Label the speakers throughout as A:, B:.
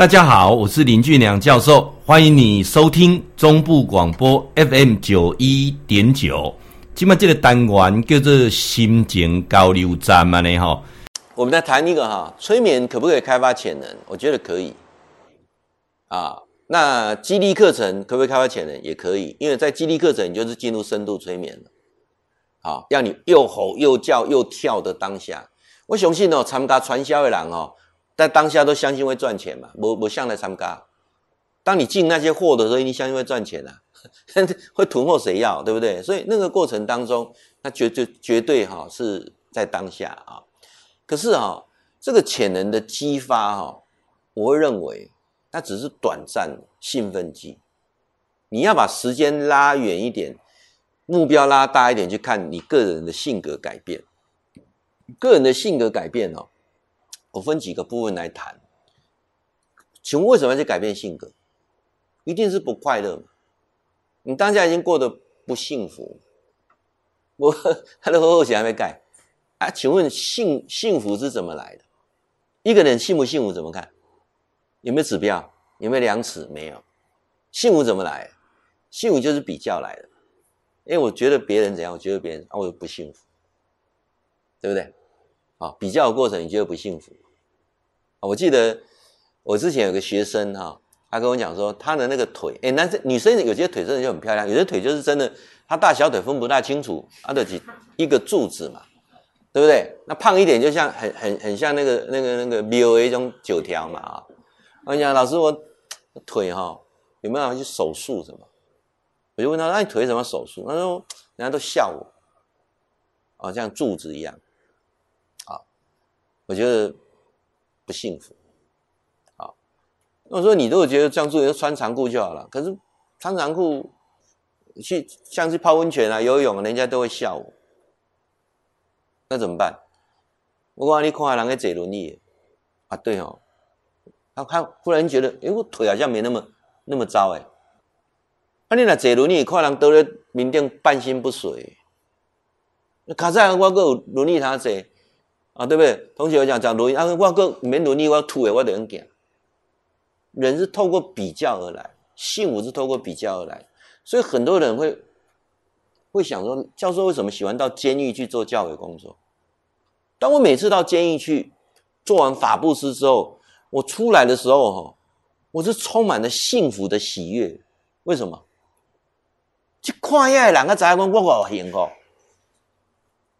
A: 大家好，我是林俊良教授，欢迎你收听中部广播 FM 九一点九。今麦这个单元叫做心情交流站嘛呢哈。
B: 我们来谈一个哈，催眠可不可以开发潜能？我觉得可以。啊，那激励课程可不可以开发潜能？也可以，因为在激励课程，你就是进入深度催眠了。好，让你又吼又叫又跳的当下。我相信哦，参加传销的人哦。在当下都相信会赚钱嘛？我我向来参加。当你进那些货的时候，你相信会赚钱啊？会囤货谁要？对不对？所以那个过程当中，那绝对绝对哈是在当下啊。可是哈，这个潜能的激发哈，我会认为它只是短暂兴奋剂。你要把时间拉远一点，目标拉大一点，去看你个人的性格改变。个人的性格改变哦。我分几个部分来谈，请问为什么要去改变性格？一定是不快乐嘛？你当下已经过得不幸福，我他的后险还没改啊？请问幸幸福是怎么来的？一个人幸不幸福怎么看？有没有指标？有没有量尺？没有。幸福怎么来？幸福就是比较来的。因为我觉得别人怎样，我觉得别人啊，我不幸福，对不对？啊，比较的过程你觉得不幸福？啊我记得我之前有个学生哈，他跟我讲说他的那个腿，诶男生女生有些腿真的就很漂亮，有些腿就是真的，他大小腿分不大清楚，他的几一个柱子嘛，对不对？那胖一点就像很很很像那个那个那个 BOA 这种九条嘛啊。我讲老师我腿哈有没有去手术什么？我就问他，那你腿怎么手术？他说人家都笑我，啊像柱子一样。我觉得不幸福，好，那我说你如果觉得这样做，就穿长裤就好了。可是穿长裤去像去泡温泉啊、游泳，人家都会笑我，那怎么办？我讲你看人家坐轮椅啊，对哦，他他忽然觉得，哎，我腿好像没那么那么糟哎。啊，你若坐轮椅，看人倒在面顶半身不遂，那卡在我个有轮椅他坐。啊，对不对？同学有讲讲轮椅，啊，我个没轮椅，我要吐诶，我得很讲。人是透过比较而来，幸福是透过比较而来，所以很多人会会想说，教授为什么喜欢到监狱去做教委工作？当我每次到监狱去做完法布施之后，我出来的时候，哈，我是充满了幸福的喜悦。为什么？去看遐人，个知影讲我好幸福。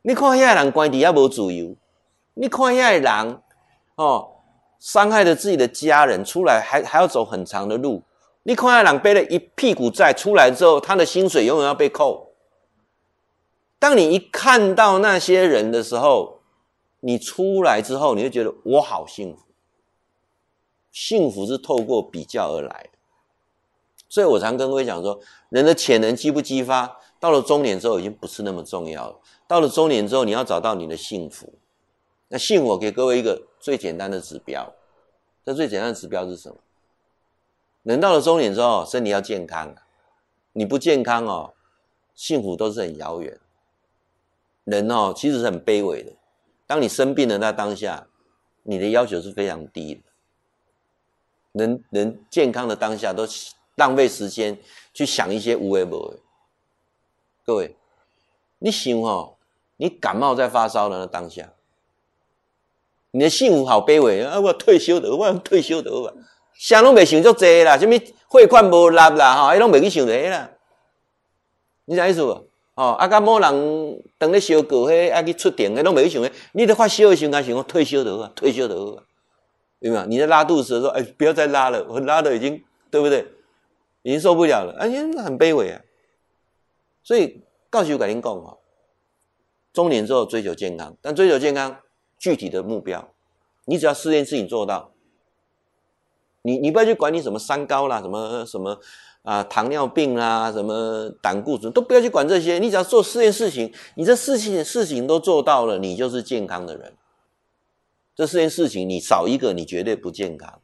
B: 你看遐人关底下无自由。你看一下人，哦，伤害了自己的家人，出来还还要走很长的路。你看一下人背了一屁股债，出来之后，他的薪水永远要被扣。当你一看到那些人的时候，你出来之后，你就觉得我好幸福。幸福是透过比较而来的，所以我常跟各位讲说，人的潜能激不激发，到了中年之后已经不是那么重要了。到了中年之后，你要找到你的幸福。那幸福，我给各位一个最简单的指标。这最简单的指标是什么？人到了中年之后，身体要健康。你不健康哦，幸福都是很遥远。人哦，其实是很卑微的。当你生病的那当下，你的要求是非常低的。人人健康的当下，都浪费时间去想一些无为不为。各位，你想哦，你感冒在发烧的那当下。你的幸福好卑微啊！我退休的，我退休的吧，想拢未想足济啦，什么汇款无纳啦，哈，伊拢未去想这啦。你啥意思无？哦，啊，甲某人当咧烧过，迄啊去出庭，迄拢未去想诶。你在发烧的时候，想讲退休的吧，退休的吧，有没有？你在拉肚子的时候，哎，不要再拉了，我拉的已经对不对？已经受不了了，哎呀，很卑微啊。所以，告诉我跟您讲吼，中年之后追求健康，但追求健康。具体的目标，你只要四件事情做到，你你不要去管你什么三高啦，什么什么啊糖尿病啦，什么胆固醇都不要去管这些，你只要做四件事情，你这四件事情都做到了，你就是健康的人。这四件事情你少一个，你绝对不健康。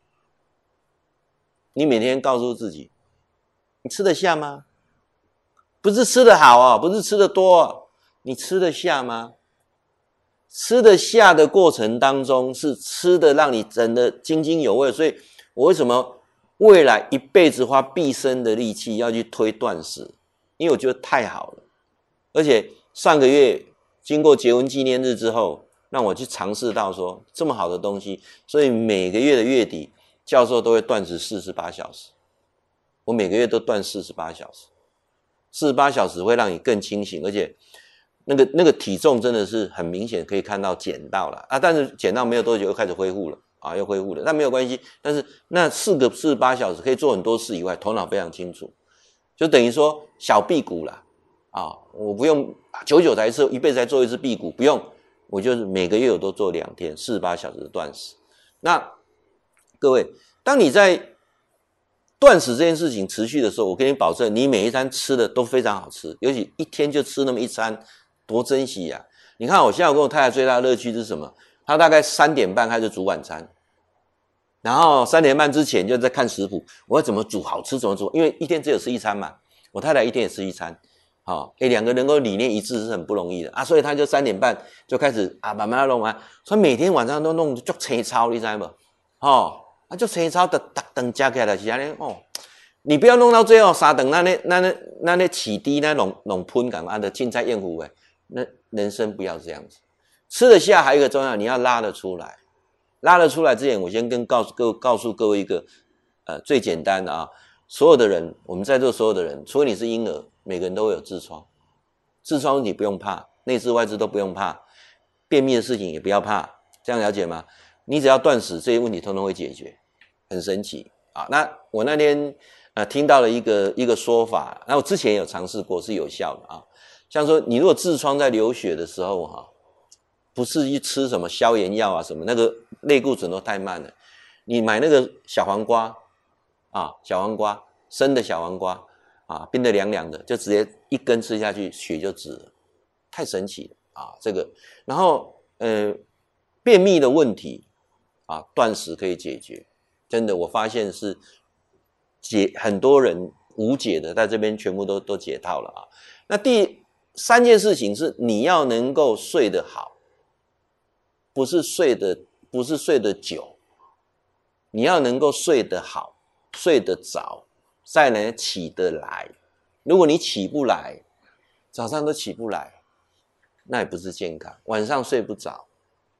B: 你每天告诉自己，你吃得下吗？不是吃得好哦，不是吃得多，你吃得下吗？吃得下的过程当中，是吃的让你整得津津有味，所以我为什么未来一辈子花毕生的力气要去推断食？因为我觉得太好了，而且上个月经过结婚纪念日之后，让我去尝试到说这么好的东西，所以每个月的月底，教授都会断食四十八小时。我每个月都断四十八小时，四十八小时会让你更清醒，而且那个那个体重真的是很明显可以看到减到了啊，但是减到没有多久又开始恢复了啊，又恢复了，但没有关系。但是那四个四十八小时可以做很多事以外，头脑非常清楚，就等于说小辟谷了啊，我不用久久才一次，一辈子才做一次辟谷，不用，我就是每个月我都做两天四十八小时的断食。那各位，当你在断食这件事情持续的时候，我跟你保证，你每一餐吃的都非常好吃，尤其一天就吃那么一餐，多珍惜呀！你看，我现在我跟我太太最大的乐趣是什么？她大概三点半开始煮晚餐，然后三点半之前就在看食谱，我要怎么煮好吃怎么煮，因为一天只有吃一餐嘛。我太太一天也吃一餐，好，诶，两个能够理念一致是很不容易的啊，所以她就三点半就开始啊，慢慢弄啊，所以每天晚上都弄足青草，你知道不？哦。啊，就青草的逐顿加起来是安尼哦，你不要弄到最后三等那那那那那起低那弄弄喷感啊的青菜燕糊诶，那人生不要这样子，吃得下还有一个重要，你要拉得出来，拉得出来之前，我先跟告诉各告诉各位一个呃最简单的啊，所有的人，我们在座所有的人，除非你是婴儿，每个人都会有痔疮，痔疮你不用怕，内痔外痔都不用怕，便秘的事情也不要怕，这样了解吗？你只要断食，这些问题通通会解决，很神奇啊！那我那天呃听到了一个一个说法，那我之前有尝试过，是有效的啊。像说你如果痔疮在流血的时候哈，不是去吃什么消炎药啊什么，那个类固醇都太慢了。你买那个小黄瓜啊，小黄瓜生的小黄瓜啊，冰的凉凉的，就直接一根吃下去，血就止了，太神奇了啊！这个，然后呃便秘的问题。啊，断食可以解决，真的，我发现是解很多人无解的，在这边全部都都解套了啊。那第三件事情是，你要能够睡得好，不是睡得不是睡得久，你要能够睡得好，睡得早，再能起得来。如果你起不来，早上都起不来，那也不是健康。晚上睡不着，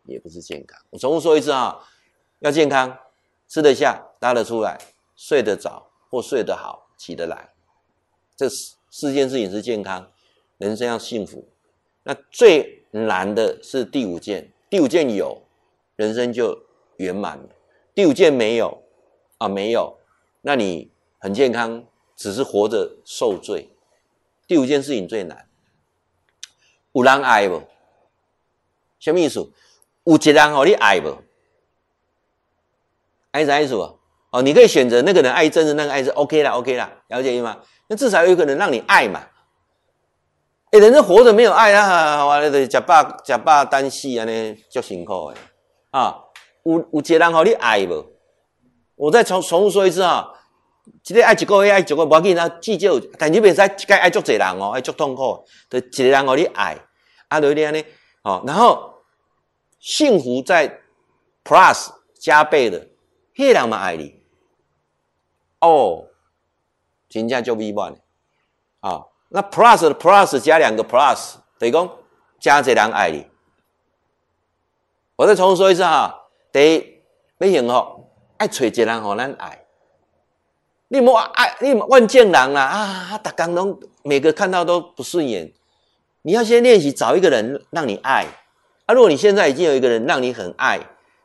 B: 也不是健康。我重复说一次啊。要健康，吃得下，拉得出来，睡得早或睡得好，起得来，这四四件事情是健康，人生要幸福。那最难的是第五件，第五件有，人生就圆满了。第五件没有啊，没有，那你很健康，只是活着受罪。第五件事情最难，有人爱不？什么意思？有一个人让你爱不？爱是爱是不？哦，你可以选择那个人爱，真的那个爱是 OK 啦，OK 啦，了解吗？那至少有一个人让你爱嘛。人生活着没有爱啊，完了得吃饱食饱等死安尼，足辛苦的啊。有有一个人让你爱无？我再重重复说一次啊，今天爱一个月爱一个月，不要紧啊，至少，但你袂使一概爱足侪人哦，爱足痛苦，就一个人让你爱，啊，对不对呢？哦，然后幸福在 plus 加倍的。黑人嘛爱你哦，真正就美满啊！那 plus plus 加两个 plus，等于讲加这人爱你。我再重复说一次哈，第一，要幸福，爱找一个人互咱爱。你莫爱，你万见人啦啊！大家拢每个看到都不顺眼，你要先练习找一个人让你爱啊！如果你现在已经有一个人让你很爱。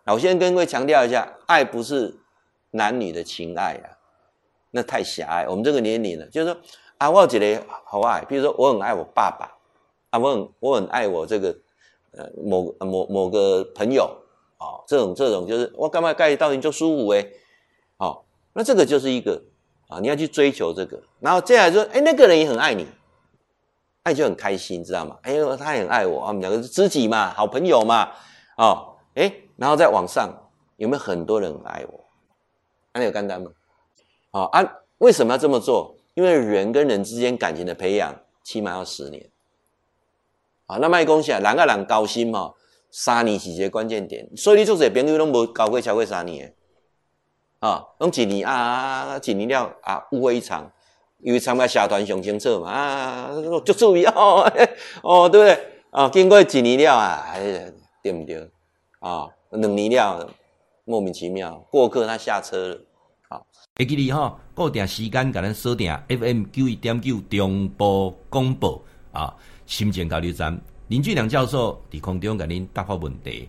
B: 那我先跟各位强调一下，爱不是男女的情爱啊，那太狭隘。我们这个年龄了，就是说啊，我有一个好爱，比如说我很爱我爸爸，啊，我很我很爱我这个呃某某某个朋友啊、哦，这种这种就是我干嘛盖到你就舒服诶，好、哦，那这个就是一个啊，你要去追求这个，然后接下来说，哎，那个人也很爱你，爱就很开心，知道吗？哎呦，他也很爱我，我们两个是知己嘛，好朋友嘛，哦，哎。然后再往上，有没有很多人爱我？还有干单吗？好啊，为什么要这么做？因为人跟人之间感情的培养，起码要十年。好，那卖恭喜啊，人跟人交心嘛，三年是一个关键点。所以你做这朋友拢无交过超过三年，啊，拢一年啊，一年了啊，误会一场，因为参加社团上清楚嘛啊，就注意哦，哦，对不对？啊，经过一年了啊，哎，对不对？啊，两年了，莫名其妙，过客他下车了。好，
A: 会记你哈，固定时间，甲咱锁定 FM 九一点九中波广播啊，新店交流站，林俊良教授伫空中甲恁答复问题。